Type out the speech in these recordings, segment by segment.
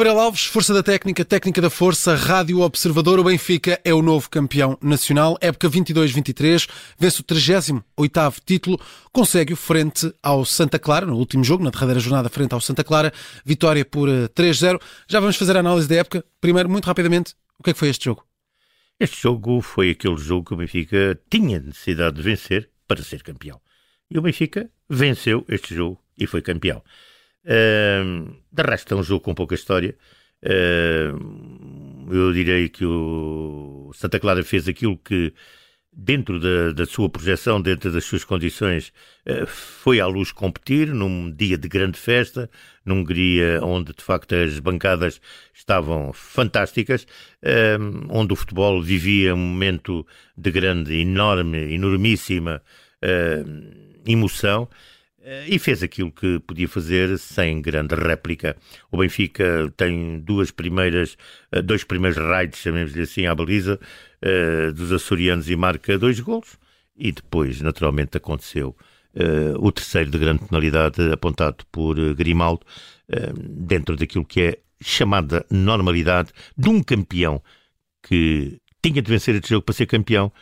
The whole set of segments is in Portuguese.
Gabriel Alves, Força da Técnica, Técnica da Força, Rádio Observador. O Benfica é o novo campeão nacional. Época 22-23, vence o 38º título, consegue-o frente ao Santa Clara, no último jogo, na derradeira jornada frente ao Santa Clara. Vitória por 3-0. Eh, Já vamos fazer a análise da época. Primeiro, muito rapidamente, o que é que foi este jogo? Este jogo foi aquele jogo que o Benfica tinha necessidade de vencer para ser campeão. E o Benfica venceu este jogo e foi campeão. De resto, é um jogo com pouca história. Uh, eu direi que o Santa Clara fez aquilo que, dentro da, da sua projeção, dentro das suas condições, uh, foi à luz competir num dia de grande festa, num Hungria onde de facto as bancadas estavam fantásticas, onde o futebol vivia um momento de grande, enorme, enormíssima emoção. Eh, e fez aquilo que podia fazer sem grande réplica. O Benfica tem duas primeiras, eh, dois primeiros raids, chamemos-lhe assim, à baliza, eh, dos açorianos e marca dois golos. E depois, naturalmente, aconteceu o terceiro de grande penalidade apontado por Grimaldo, dentro daquilo que é chamada normalidade de um campeão que tinha de vencer este jogo para ser campeão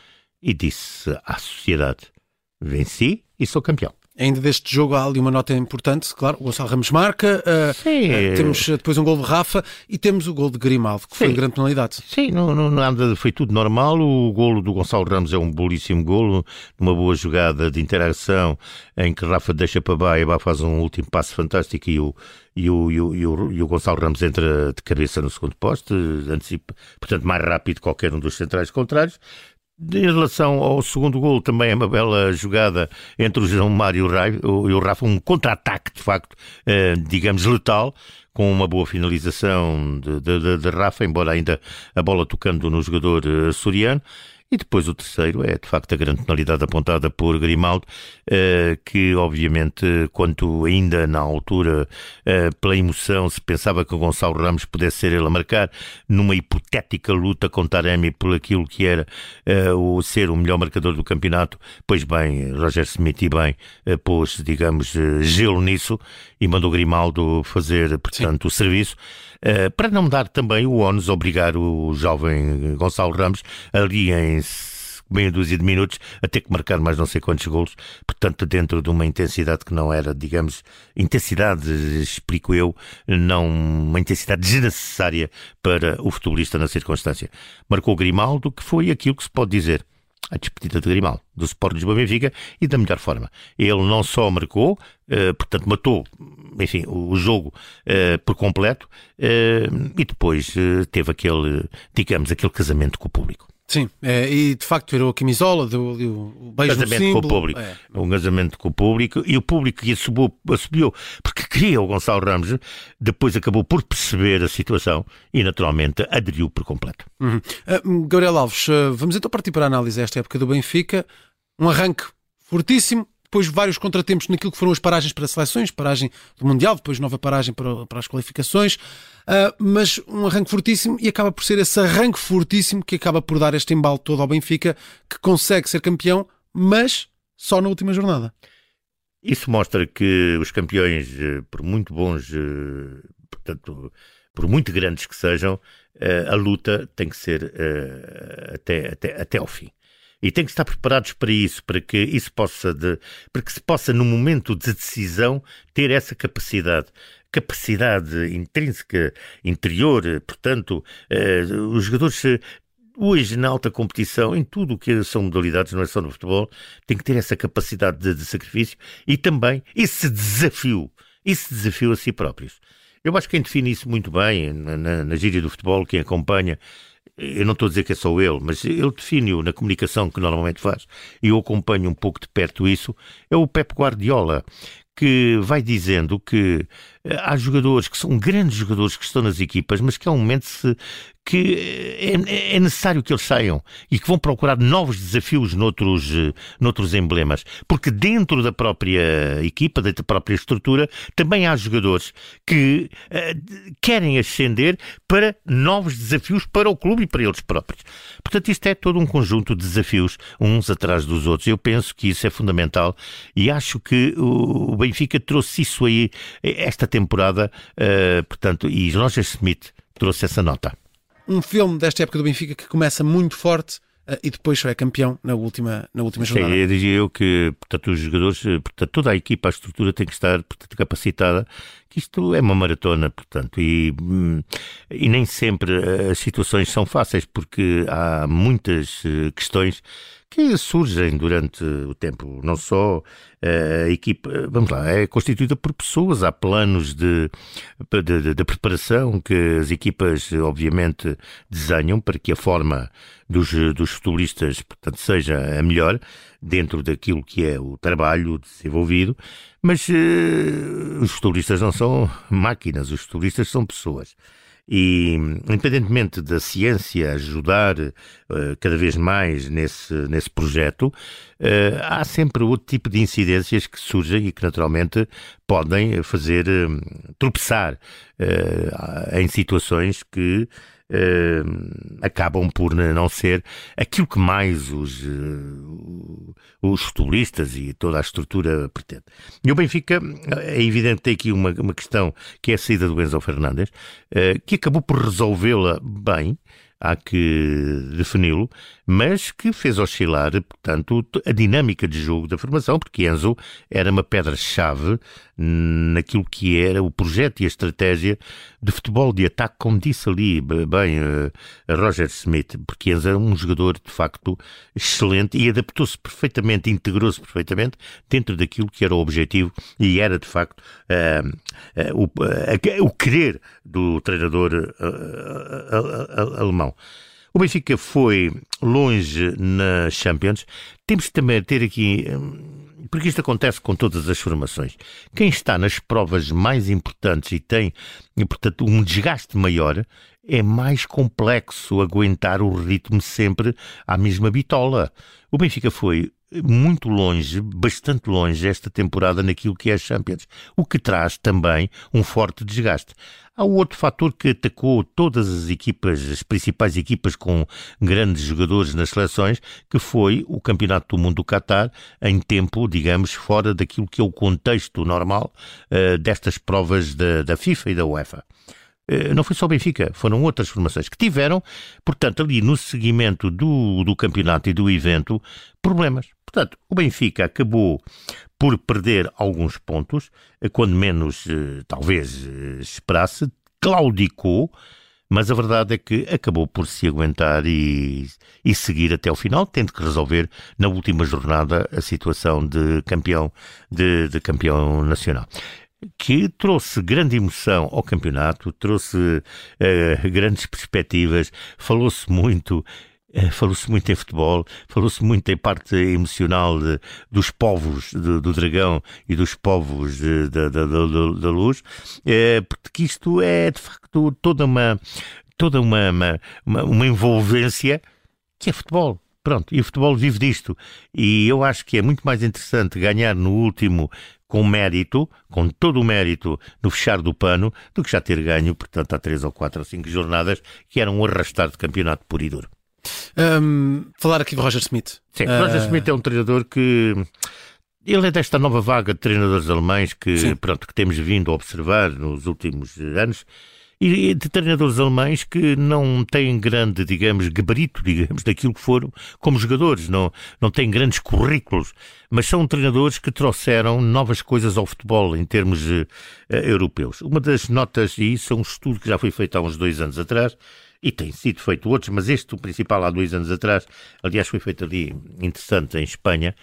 e disse à sociedade: venci e sou campeão. Ainda deste jogo há ali uma nota importante, claro, o Gonçalo Ramos marca, uh, temos depois um gol de Rafa e temos o gol de Grimaldo, que Sim. foi de grande penalidade. Sim, não, não, nada, foi tudo normal, o golo do Gonçalo Ramos é um belíssimo golo, uma boa jogada de interação em que Rafa deixa para baixo e Bá faz um último passo fantástico e o, e o, e o, e o, e o Gonçalo Ramos entra de cabeça no segundo poste, antecipa, portanto mais rápido que qualquer um dos centrais contrários. Em relação ao segundo gol, também é uma bela jogada entre o João Mário e o Rafa, um contra-ataque, de facto, eh, digamos, letal, com uma boa finalização de, de, de, Rafa, embora ainda a bola tocando no jogador eh, soriano. E depois o terceiro é, de facto, a grande penalidade apontada por Grimaldo, eh, que, obviamente, quanto ainda na altura, eh, pela emoção, se pensava que o Gonçalo Ramos pudesse ser ele a marcar, numa hipotética luta com Taremi por aquilo que era eh, o ser o melhor marcador do campeonato, pois bem, Roger Smith e bem pôs, digamos, gelo nisso e mandou Grimaldo fazer, portanto, Sim. o serviço. Uh, para não dar também o ónus, obrigar o jovem Gonçalo Ramos ali em meia dúzia de minutos a ter que marcar mais não sei quantos golos, portanto dentro de uma intensidade que não era, digamos, intensidade, explico eu, não uma intensidade desnecessária para o futebolista na circunstância. Marcou Grimaldo, que foi aquilo que se pode dizer a despedida de Grimaldo, do Sport Lisboa Benfica, e da melhor forma. Ele não só marcou, eh, portanto matou, enfim, o, jogo eh, por completo, eh, e depois teve aquele, digamos, aquele casamento com o público. Sim, é, e de facto tirou a camisola, deu, deu o beijo casamento símbolo, com o público, é. um casamento com o público e o público que subiu, subiu porque queria o Gonçalo Ramos, depois acabou por perceber a situação e naturalmente aderiu por completo. Uhum. Uh, Gabriel Alves, uh, vamos então partir para a análise desta época do Benfica, um arranque fortíssimo, depois vários contratempos naquilo que foram as paragens para seleções, paragem do Mundial, depois nova paragem para, para as qualificações, uh, mas um arranque fortíssimo e acaba por ser esse arranque fortíssimo que acaba por dar este embalo todo ao Benfica, que consegue ser campeão, mas só na última jornada. Isso mostra que os campeões, eh, por muito bons, eh, portanto, por muito grandes que sejam, eh, a luta tem que ser até, até, até ao fim e tem que estar preparados para isso, para que isso possa de, para que se possa no momento de decisão ter essa capacidade capacidade intrínseca interior, portanto, eh, os jogadores hoje na alta competição, em tudo o que são modalidades, não é só no futebol, têm que ter essa capacidade de, de sacrifício e também esse desafio, esse desafio a si próprios. Eu acho que quem define isso muito bem na, na, na gíria do futebol, quem acompanha, eu não estou a dizer que é só ele, mas ele define-o na comunicação que normalmente faz, e eu acompanho um pouco de perto isso, é o Pep Guardiola, que vai dizendo que eh, há jogadores que são grandes jogadores que estão nas equipas, mas que há um momento se, que é, é, necessário que eles saiam e que vão procurar novos desafios noutros, noutros emblemas, porque dentro da própria equipa, da própria estrutura, também há jogadores que uh, querem ascender para novos desafios para o clube e para eles próprios. Portanto, isto é todo um conjunto de desafios, uns atrás dos outros. Eu penso que isso é fundamental e acho que o Benfica trouxe isso aí esta temporada, uh, portanto, e Roger Smith trouxe essa nota. Um filme desta época do Benfica que começa muito forte uh, e depois só é campeão na última, na última jornada. Sim, eu dizia eu que portanto, os jogadores, eh, portanto, toda a equipa, a estrutura tem que estar portanto, capacitada, que isto é uma maratona, portanto, e, hum, e nem sempre as situações são fáceis, porque há muitas questões que surgem durante o tempo. Não só eh, a equipa, vamos lá, é constituída por pessoas, há planos de, de, de, preparação que as equipas, obviamente, desenham para que a forma dos, dos futebolistas, portanto, seja a melhor dentro daquilo que é o trabalho desenvolvido, mas uh, os futebolistas não são máquinas, os futebolistas são pessoas. E, independentemente da ciência ajudar uh, cada vez mais nesse, nesse projeto, uh, há sempre outro tipo de incidências que surgem e que, naturalmente, podem fazer uh, tropeçar em situações que acabam por não ser aquilo que mais os, uh, os futebolistas e toda a estrutura pretende. E o Benfica, é evidente tem aqui uma, uma questão que é a saída do Enzo Fernandes, que acabou por resolvê-la bem, há que defini-lo, mas que fez oscilar, portanto, a dinâmica de jogo da formação, porque Enzo era uma pedra-chave naquilo que era o projeto e a estratégia de futebol de ataque, como disse ali bem uh, Roger Smith, porque Enzo era um jogador de facto excelente e adaptou-se perfeitamente, integrou-se perfeitamente dentro daquilo que era o objetivo e era de facto uh, uh, o, o querer do treinador alemão. O Benfica foi longe na Champions. Temos também ter aqui hum, porque isto acontece com todas as formações. Quem está nas provas mais importantes e tem, portanto, um desgaste maior, é mais complexo aguentar o ritmo sempre à mesma bitola. O Benfica foi muito longe, bastante longe esta temporada naquilo que é a Champions, o que traz também um forte desgaste. Há outro fator que atacou todas as equipas, as principais equipas com grandes jogadores nas seleções, que foi o Campeonato do Mundo do Qatar, em tempo, digamos, fora daquilo que é o contexto normal uh, destas provas da, da FIFA e da UEFA. Eh, não foi só o Benfica, foram outras formações que tiveram, portanto, ali no seguimento do, do campeonato e do evento, problemas. Portanto, o Benfica acabou por perder alguns pontos, eh, quando menos eh, talvez esperasse, claudicou, mas a verdade é que acabou por se aguentar e, e seguir até o final, tendo que resolver na última jornada a situação de campeão, de, de campeão nacional que trouxe grande emoção ao campeonato, trouxe uh, grandes perspectivas, falou-se muito. Uh, falou-se muito em futebol, falou-se muito em parte emocional de, dos povos de, do dragão e dos povos da, luz, uh, porque isto é de facto toda uma toda uma, uma, uma envolvência que é futebol. Pronto, e o futebol vive disto. E eu acho que é muito mais interessante ganhar no último com mérito, com todo o mérito no fechar do pano, do que já ter ganho, portanto, há três ou quatro ou cinco jornadas que eram um arrastar de campeonato por e duro. Um, falar aqui do Roger Smith. Sim, uh... Roger Smith é um treinador que ele é desta nova vaga de treinadores alemães que, pronto, que temos vindo a observar nos últimos anos e de treinadores alemães que não têm grande, digamos, gabarito, digamos, daquilo que foram como jogadores, não, não têm grandes currículos, mas são treinadores que trouxeram novas coisas ao futebol em termos uh, europeus. Uma das notas, e isso é um estudo que já foi feito há uns dois anos atrás, e tem sido feito outros, mas este, o principal, há dois anos atrás, aliás, foi feito ali, interessante, em Espanha,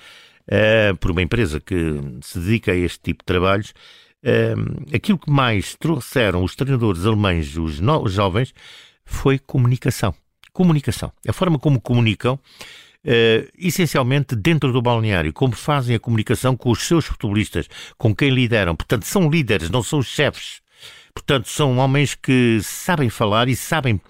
uh, por uma empresa que se dedica a este tipo de trabalhos, aquilo que mais trouxeram os treinadores alemães, os, os jovens, foi comunicação. Comunicação. A forma como comunicam, Uh, essencialmente dentro do balneário, como fazem a comunicação com os seus futebolistas, com quem lideram. Portanto, são líderes, não são chefes. Portanto, são homens que sabem falar e sabem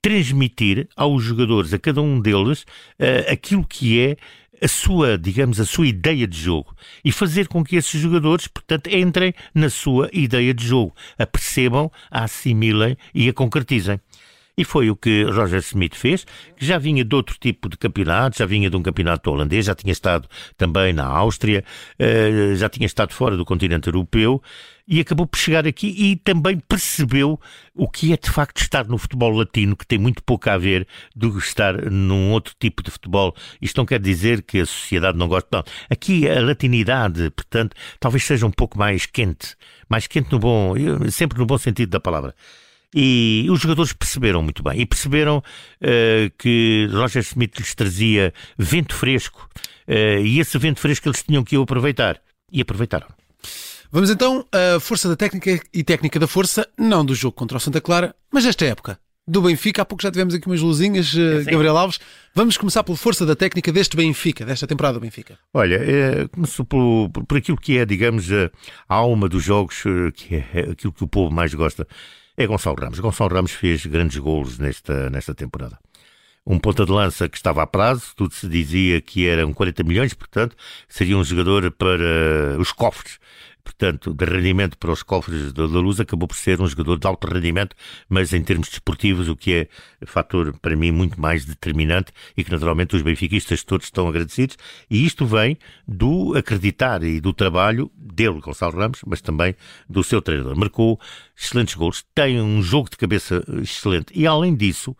transmitir aos jogadores, a cada um deles, uh, aquilo que é a sua, digamos, a sua ideia de jogo e fazer com que esses jogadores, portanto, entrem na sua ideia de jogo, a percebam, a assimilem e a concretizem. E foi o que Roger Smith fez, que já vinha de outro tipo de campeonato, já vinha de um campeonato holandês, já tinha estado também na Áustria, eh, já tinha estado fora do continente europeu e acabou por chegar aqui e também percebeu o que é de facto estar no futebol latino, que tem muito pouco a ver do que estar num outro tipo de futebol. Isto não quer dizer que a sociedade não goste, não. Aqui a latinidade, portanto, talvez seja um pouco mais quente, mais quente no bom, sempre no bom sentido da palavra. E os jogadores perceberam muito bem. E perceberam uh, que Roger Smith lhes trazia vento fresco. Uh, e esse vento fresco eles tinham que aproveitar. E aproveitaram. Vamos então à força da técnica e técnica da força, não do jogo contra o Santa Clara, mas desta época. Do Benfica, há pouco já tivemos aqui umas luzinhas, uh, Gabriel Alves. Vamos começar pela força da técnica deste Benfica, desta temporada do Benfica. Olha, é, começo por, por aquilo que é, digamos, a alma dos jogos, que é aquilo que o povo mais gosta é Gonçalo Ramos. Gonçalo Ramos fez grandes golos nesta, nesta temporada. Um ponta de lança que estava a prazo, tudo se dizia que eram 40 milhões, portanto, seria um jogador para os cofres portanto, de rendimento para os cofres da Luz, acabou por ser um jogador de alto rendimento, mas em termos desportivos, o que é fator para mim muito mais determinante e que naturalmente os benfiquistas todos estão agradecidos. E isto vem do acreditar e do trabalho dele, Gonçalo Ramos, mas também do seu treinador. Marcou excelentes gols, tem um jogo de cabeça excelente e além disso,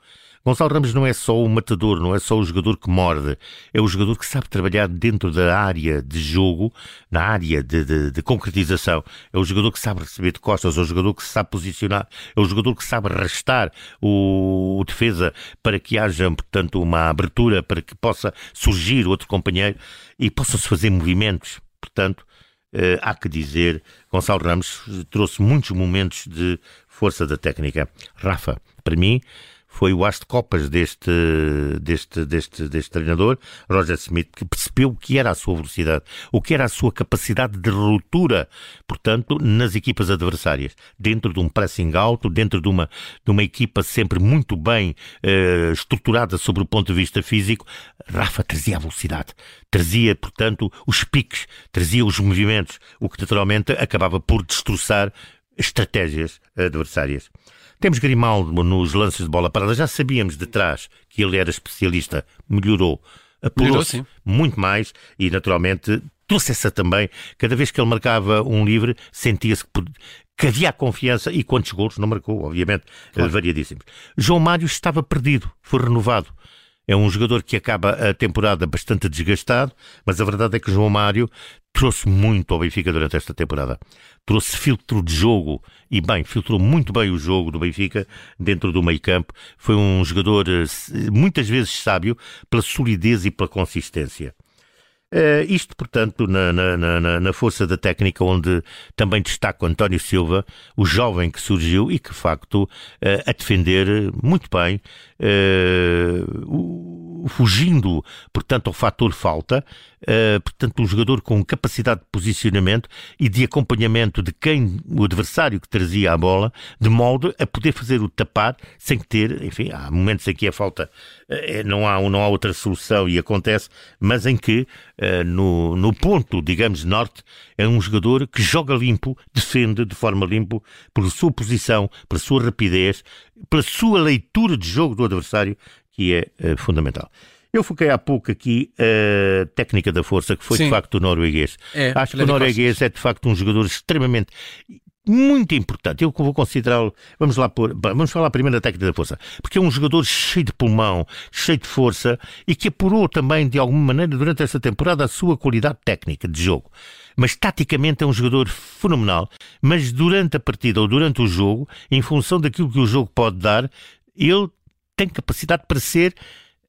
Gonçalo Ramos não é só o matador, não é só o jogador que morde, é o jogador que sabe trabalhar dentro da área de jogo, na área de, de, de concretização. É o jogador que sabe receber de costas, é o jogador que se sabe posicionar, é o jogador que sabe arrastar o, o defesa para que haja, portanto, uma abertura para que possa surgir outro companheiro e possam-se fazer movimentos. Portanto, Uh, há que dizer, Gonçalo Ramos trouxe muitos momentos de força da técnica. Rafa, para mim, foi o as de copas deste, deste, deste, deste treinador, Roger Smith, que percebeu o que era a sua velocidade, o que era a sua capacidade de ruptura, portanto, nas equipas adversárias, dentro de um pressing alto, dentro de uma, de uma equipa sempre muito bem eh, estruturada sobre o ponto de vista físico, Rafa trazia a velocidade, trazia, portanto, os piques, trazia os movimentos, o que naturalmente acabava por destroçar estratégias adversárias. Temos Grimaldo nos lances de bola parada, já sabíamos de trás que ele era especialista, melhorou, apurou-se muito mais e, naturalmente, trouxe essa também. Cada vez que ele marcava um livre, sentia-se que, que havia confiança e quantos gols não marcou, obviamente, claro. variadíssimos. João Mário estava perdido, foi renovado. É um jogador que acaba a temporada bastante desgastado, mas a verdade é que João Mário trouxe muito ao Benfica durante esta temporada. Trouxe filtro de jogo e, bem, filtrou muito bem o jogo do Benfica dentro do meio campo. Foi um jogador eh, muitas vezes sábio pela solidez e pela consistência. Uh, isto, portanto, na, na, na, na, força da técnica, onde também destaco António Silva, o jovem que surgiu e que, de facto, uh, a defender muito bem, uh, fugindo, portanto, ao fator falta, portanto, um jogador com capacidade de posicionamento e de acompanhamento de quem, o adversário que trazia a bola, de modo a poder fazer o tapar sem ter, enfim, há momentos em que a falta não, há, não há outra solução e acontece, mas em que uh, no, no ponto, digamos, norte, é um jogador que joga limpo, defende de forma limpa, pela sua posição, pela sua rapidez, pela sua leitura de jogo do adversário, que é uh, fundamental. Eu foquei há pouco aqui a técnica da força, que foi Sim. de facto o norueguês. É, Acho que o norueguês é de facto um jogador extremamente muito importante. Eu vou considerá-lo. Vamos lá por. Vamos falar primeiro da técnica da força. Porque é um jogador cheio de pulmão, cheio de força e que apurou também, de alguma maneira, durante esta temporada, a sua qualidade técnica de jogo. Mas taticamente é um jogador fenomenal. Mas durante a partida ou durante o jogo, em função daquilo que o jogo pode dar, ele tem capacidade para ser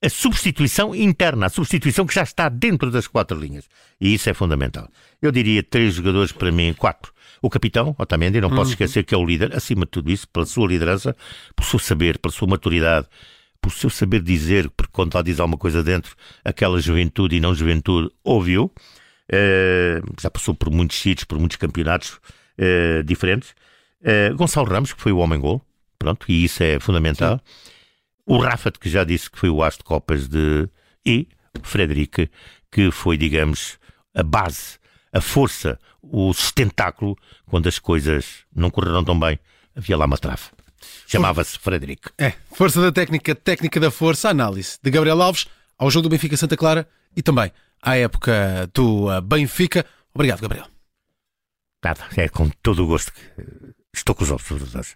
a substituição interna, a substituição que já está dentro das quatro linhas. E isso é fundamental. Eu diria três jogadores para mim, quatro. O capitão, Otamendi, não uhum. posso esquecer que é o líder, acima de tudo isso, pela sua liderança, pelo seu saber, pela sua maturidade, pelo seu saber dizer, porque quando lá diz alguma coisa dentro, aquela juventude e não juventude ouviu. Uh, já passou por muitos sítios, por muitos campeonatos uh, diferentes. Uh, Gonçalo Ramos, que foi o homem-gol, pronto, e isso é fundamental. Sim. O Rafa, que já disse que foi o as de copas de. e o Frederic, que foi, digamos, a base, a força, o sustentáculo, quando as coisas não correram tão bem, havia lá uma trave. Chamava-se Frederic. É, força da técnica, técnica da força, análise de Gabriel Alves ao jogo do Benfica Santa Clara e também à época do uh, Benfica. Obrigado, Gabriel. Nada, é com todo o gosto que estou com os observadores.